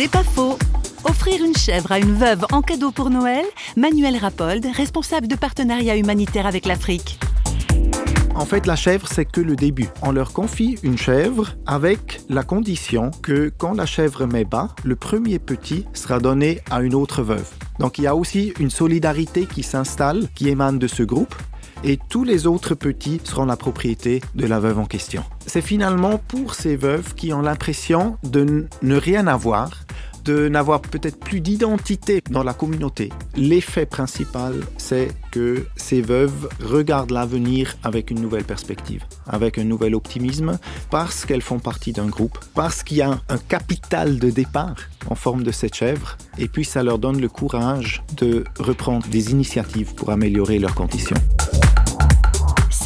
C'est pas faux. Offrir une chèvre à une veuve en cadeau pour Noël, Manuel Rapold, responsable de partenariat humanitaire avec l'Afrique. En fait, la chèvre, c'est que le début. On leur confie une chèvre avec la condition que quand la chèvre met bas, le premier petit sera donné à une autre veuve. Donc il y a aussi une solidarité qui s'installe, qui émane de ce groupe et tous les autres petits seront la propriété de la veuve en question. C'est finalement pour ces veuves qui ont l'impression de ne rien avoir, de n'avoir peut-être plus d'identité dans la communauté. L'effet principal, c'est que ces veuves regardent l'avenir avec une nouvelle perspective, avec un nouvel optimisme, parce qu'elles font partie d'un groupe, parce qu'il y a un capital de départ en forme de cette chèvre, et puis ça leur donne le courage de reprendre des initiatives pour améliorer leurs conditions.